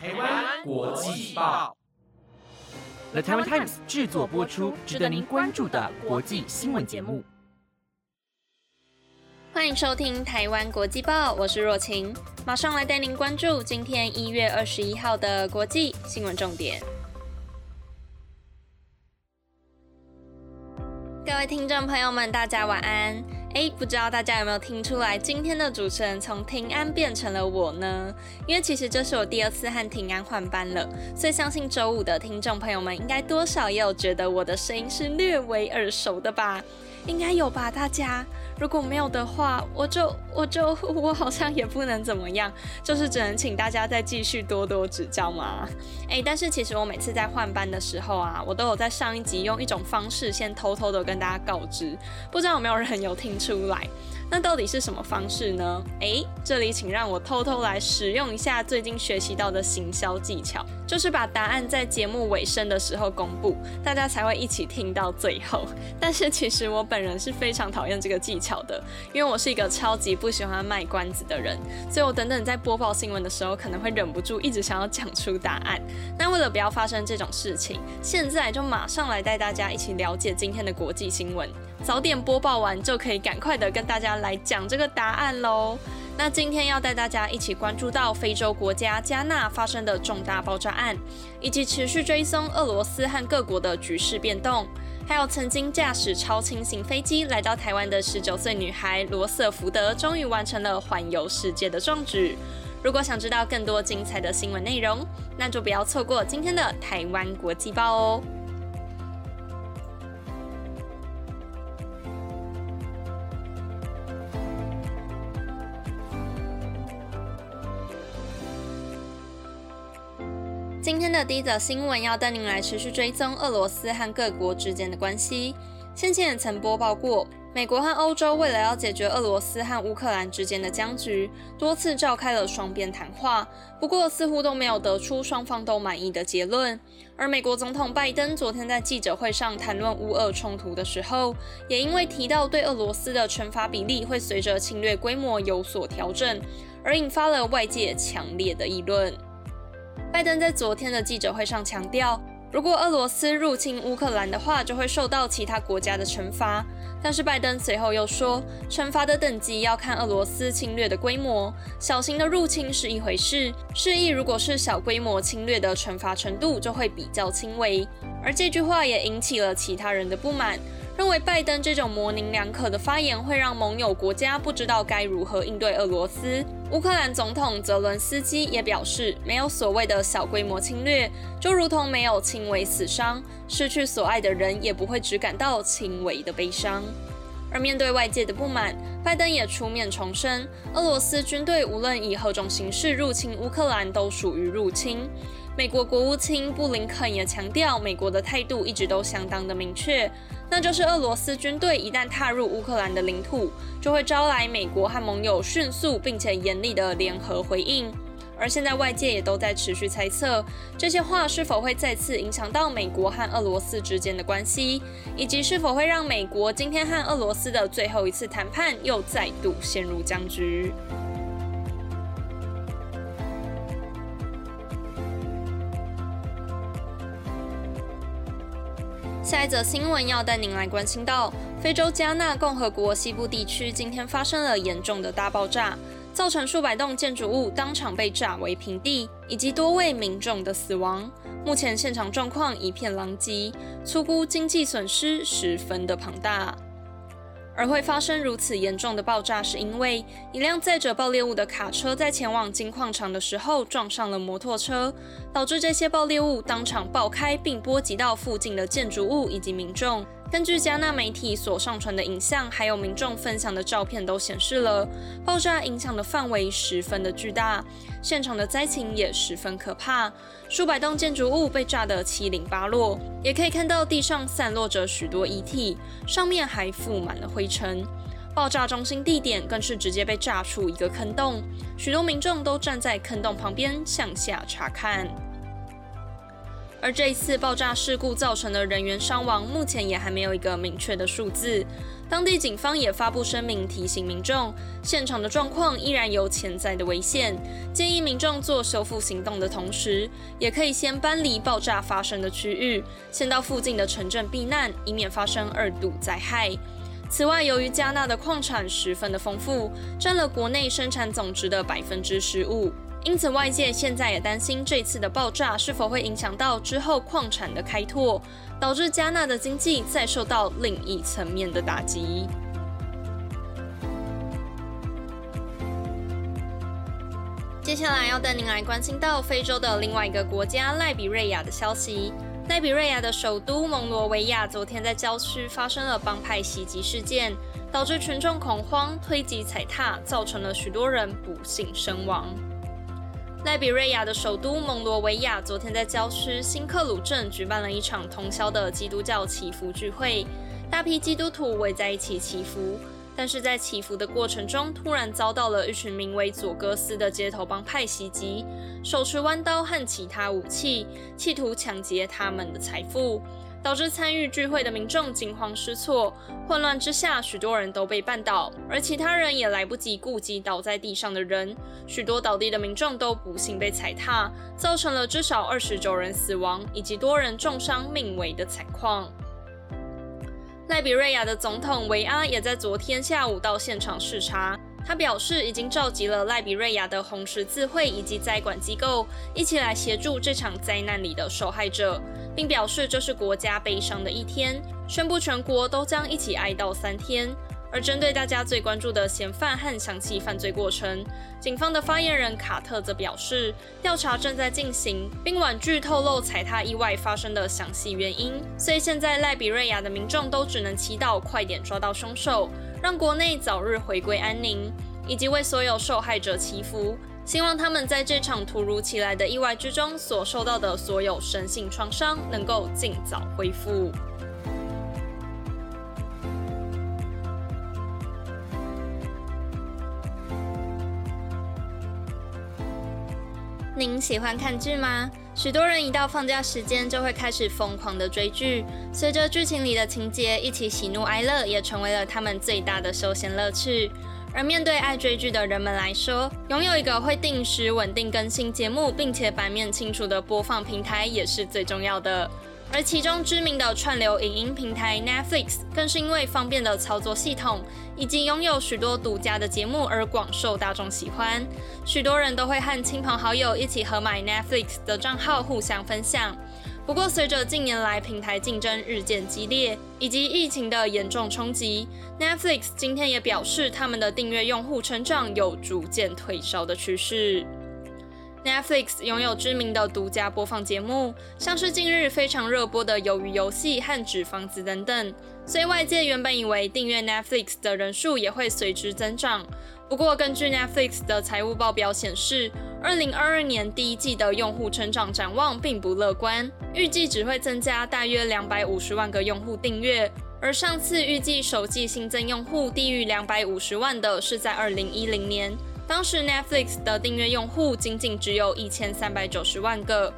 台湾国际报，The Taiwan Times 制作播出，值得您关注的国际新闻节目。欢迎收听台湾国际报，我是若晴，马上来带您关注今天一月二十一号的国际新闻重点。各位听众朋友们，大家晚安。诶，不知道大家有没有听出来，今天的主持人从平安变成了我呢？因为其实这是我第二次和平安换班了，所以相信周五的听众朋友们应该多少也有觉得我的声音是略微耳熟的吧？应该有吧，大家。如果没有的话，我就我就 我好像也不能怎么样，就是只能请大家再继续多多指教嘛。诶，但是其实我每次在换班的时候啊，我都有在上一集用一种方式先偷偷的跟大家告知，不知道有没有人有听出来？那到底是什么方式呢？诶，这里请让我偷偷来使用一下最近学习到的行销技巧，就是把答案在节目尾声的时候公布，大家才会一起听到最后。但是其实我本人是非常讨厌这个技巧的，因为我是一个超级不喜欢卖关子的人，所以我等等在播报新闻的时候，可能会忍不住一直想要讲出答案。那为了不要发生这种事情，现在就马上来带大家一起了解今天的国际新闻。早点播报完，就可以赶快的跟大家来讲这个答案喽。那今天要带大家一起关注到非洲国家加纳发生的重大爆炸案，以及持续追踪俄罗斯和各国的局势变动，还有曾经驾驶超轻型飞机来到台湾的十九岁女孩罗瑟福德，终于完成了环游世界的壮举。如果想知道更多精彩的新闻内容，那就不要错过今天的台湾国际报哦。今天的第一则新闻要带您来持续追踪俄罗斯和各国之间的关系。先前也曾播报过，美国和欧洲为了要解决俄罗斯和乌克兰之间的僵局，多次召开了双边谈话，不过似乎都没有得出双方都满意的结论。而美国总统拜登昨天在记者会上谈论乌俄冲突的时候，也因为提到对俄罗斯的惩罚比例会随着侵略规模有所调整，而引发了外界强烈的议论。拜登在昨天的记者会上强调，如果俄罗斯入侵乌克兰的话，就会受到其他国家的惩罚。但是拜登随后又说，惩罚的等级要看俄罗斯侵略的规模，小型的入侵是一回事，示意如果是小规模侵略的惩罚程度就会比较轻微。而这句话也引起了其他人的不满。认为拜登这种模棱两可的发言会让盟友国家不知道该如何应对俄罗斯。乌克兰总统泽伦斯基也表示，没有所谓的小规模侵略，就如同没有轻微死伤，失去所爱的人也不会只感到轻微的悲伤。而面对外界的不满，拜登也出面重申，俄罗斯军队无论以何种形式入侵乌克兰，都属于入侵。美国国务卿布林肯也强调，美国的态度一直都相当的明确。那就是俄罗斯军队一旦踏入乌克兰的领土，就会招来美国和盟友迅速并且严厉的联合回应。而现在外界也都在持续猜测，这些话是否会再次影响到美国和俄罗斯之间的关系，以及是否会让美国今天和俄罗斯的最后一次谈判又再度陷入僵局。下一则新闻要带您来关心到，非洲加纳共和国西部地区今天发生了严重的大爆炸，造成数百栋建筑物当场被炸为平地，以及多位民众的死亡。目前现场状况一片狼藉，粗估经济损失十分的庞大。而会发生如此严重的爆炸，是因为一辆载着爆裂物的卡车在前往金矿场的时候撞上了摩托车，导致这些爆裂物当场爆开，并波及到附近的建筑物以及民众。根据加纳媒体所上传的影像，还有民众分享的照片，都显示了爆炸影响的范围十分的巨大，现场的灾情也十分可怕，数百栋建筑物被炸得七零八落，也可以看到地上散落着许多遗体，上面还覆满了灰尘。爆炸中心地点更是直接被炸出一个坑洞，许多民众都站在坑洞旁边向下查看。而这一次爆炸事故造成的人员伤亡，目前也还没有一个明确的数字。当地警方也发布声明，提醒民众，现场的状况依然有潜在的危险，建议民众做修复行动的同时，也可以先搬离爆炸发生的区域，先到附近的城镇避难，以免发生二度灾害。此外，由于加纳的矿产十分的丰富，占了国内生产总值的百分之十五。因此，外界现在也担心这次的爆炸是否会影响到之后矿产的开拓，导致加纳的经济再受到另一层面的打击。接下来要带您来关心到非洲的另外一个国家——赖比瑞亚的消息。赖比瑞亚的首都蒙罗维亚昨天在郊区发生了帮派袭击事件，导致群众恐慌，推挤踩踏，造成了许多人不幸身亡。赖比瑞亚的首都蒙罗维亚昨天在郊区新克鲁镇举办了一场通宵的基督教祈福聚会，大批基督徒围在一起祈福。但是在祈福的过程中，突然遭到了一群名为佐戈斯的街头帮派袭击，手持弯刀和其他武器，企图抢劫他们的财富。导致参与聚会的民众惊慌失措，混乱之下，许多人都被绊倒，而其他人也来不及顾及倒在地上的人，许多倒地的民众都不幸被踩踏，造成了至少二十九人死亡以及多人重伤命危的惨况。赖比瑞亚的总统维阿也在昨天下午到现场视察。他表示，已经召集了赖比瑞亚的红十字会以及灾管机构一起来协助这场灾难里的受害者，并表示这是国家悲伤的一天，宣布全国都将一起哀悼三天。而针对大家最关注的嫌犯和详细犯罪过程，警方的发言人卡特则表示，调查正在进行，并婉拒透露踩踏意外发生的详细原因。所以现在赖比瑞亚的民众都只能祈祷快点抓到凶手。让国内早日回归安宁，以及为所有受害者祈福，希望他们在这场突如其来的意外之中所受到的所有身心创伤能够尽早恢复。您喜欢看剧吗？许多人一到放假时间就会开始疯狂的追剧，随着剧情里的情节一起喜怒哀乐，也成为了他们最大的休闲乐趣。而面对爱追剧的人们来说，拥有一个会定时稳定更新节目，并且版面清楚的播放平台也是最重要的。而其中知名的串流影音平台 Netflix，更是因为方便的操作系统以及拥有许多独家的节目而广受大众喜欢。许多人都会和亲朋好友一起合买 Netflix 的账号，互相分享。不过，随着近年来平台竞争日渐激烈，以及疫情的严重冲击，Netflix 今天也表示，他们的订阅用户成长有逐渐退烧的趋势。Netflix 拥有知名的独家播放节目，像是近日非常热播的《鱿鱼游戏》和《纸房子》等等，所以外界原本以为订阅 Netflix 的人数也会随之增长。不过，根据 Netflix 的财务报表显示，二零二二年第一季的用户成长展望并不乐观，预计只会增加大约两百五十万个用户订阅，而上次预计首季新增用户低于两百五十万的是在二零一零年。当时 Netflix 的订阅用户仅仅只有一千三百九十万个。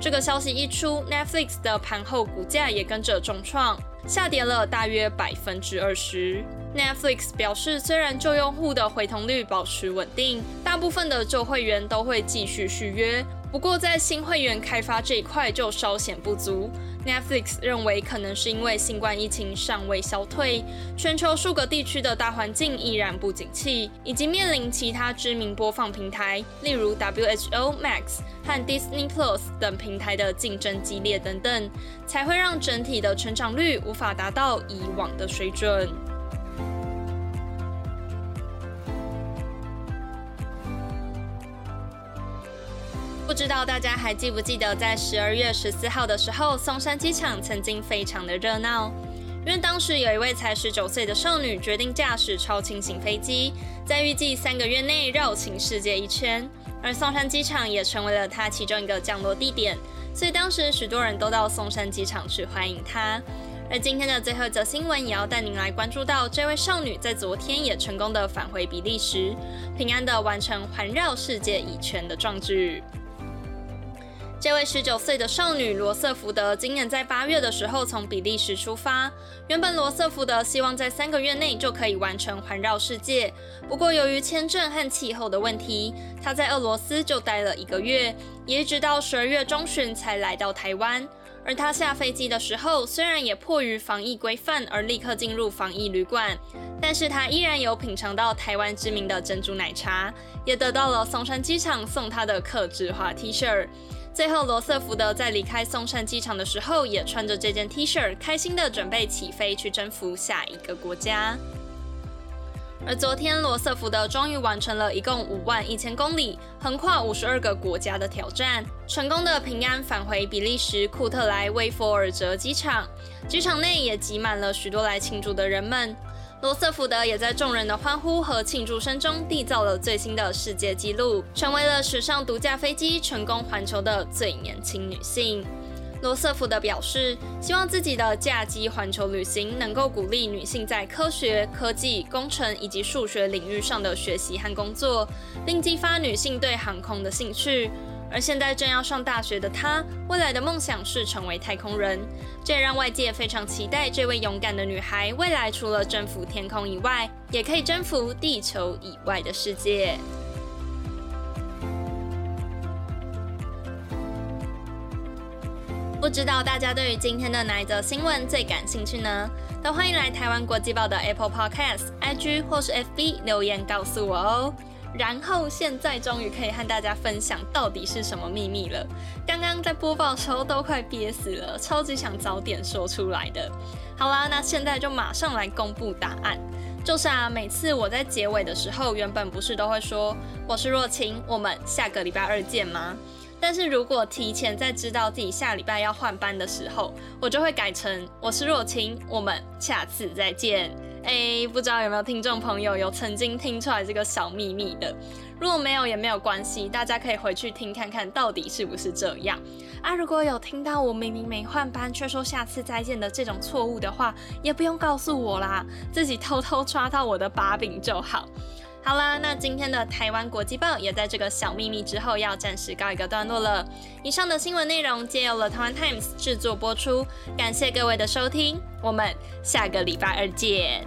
这个消息一出，Netflix 的盘后股价也跟着重创，下跌了大约百分之二十。Netflix 表示，虽然旧用户的回通率保持稳定，大部分的旧会员都会继续续约，不过在新会员开发这一块就稍显不足。Netflix 认为，可能是因为新冠疫情尚未消退，全球数个地区的大环境依然不景气，以及面临其他知名播放平台，例如 WHO Max 和 Disney Plus 等平台的竞争激烈等等，才会让整体的成长率无法达到以往的水准。知道大家还记不记得，在十二月十四号的时候，松山机场曾经非常的热闹，因为当时有一位才十九岁的少女决定驾驶超轻型飞机，在预计三个月内绕行世界一圈，而松山机场也成为了她其中一个降落地点，所以当时许多人都到松山机场去欢迎她。而今天的最后一则新闻，也要带您来关注到这位少女在昨天也成功的返回比利时，平安的完成环绕世界一圈的壮举。这位十九岁的少女罗瑟福德今年在八月的时候从比利时出发。原本罗瑟福德希望在三个月内就可以完成环绕世界，不过由于签证和气候的问题，她在俄罗斯就待了一个月，也直到十二月中旬才来到台湾。而他下飞机的时候，虽然也迫于防疫规范而立刻进入防疫旅馆，但是他依然有品尝到台湾知名的珍珠奶茶，也得到了松山机场送他的客制化 T 恤。最后，罗瑟福德在离开松山机场的时候，也穿着这件 T 恤，开心的准备起飞去征服下一个国家。而昨天，罗瑟福德终于完成了一共五万一千公里、横跨五十二个国家的挑战，成功的平安返回比利时库特莱威佛尔泽机场。机场内也挤满了许多来庆祝的人们。罗瑟福德也在众人的欢呼和庆祝声中缔造了最新的世界纪录，成为了史上独架飞机成功环球的最年轻女性。罗瑟福的表示，希望自己的驾机环球旅行能够鼓励女性在科学、科技、工程以及数学领域上的学习和工作，并激发女性对航空的兴趣。而现在正要上大学的她，未来的梦想是成为太空人。这也让外界非常期待这位勇敢的女孩，未来除了征服天空以外，也可以征服地球以外的世界。不知道大家对于今天的哪一则新闻最感兴趣呢？都欢迎来台湾国际报的 Apple Podcast、IG 或是 FB 留言告诉我哦。然后现在终于可以和大家分享到底是什么秘密了。刚刚在播报的时候都快憋死了，超级想早点说出来的。好啦，那现在就马上来公布答案。就是啊，每次我在结尾的时候，原本不是都会说我是若晴，我们下个礼拜二见吗？但是如果提前在知道自己下礼拜要换班的时候，我就会改成我是若晴，我们下次再见。哎，不知道有没有听众朋友有曾经听出来这个小秘密的？如果没有也没有关系，大家可以回去听看看到底是不是这样啊？如果有听到我明明没换班却说下次再见的这种错误的话，也不用告诉我啦，自己偷偷抓到我的把柄就好。好啦，那今天的台湾国际报也在这个小秘密之后要暂时告一个段落了。以上的新闻内容皆由了台湾 Times 制作播出，感谢各位的收听，我们下个礼拜二见。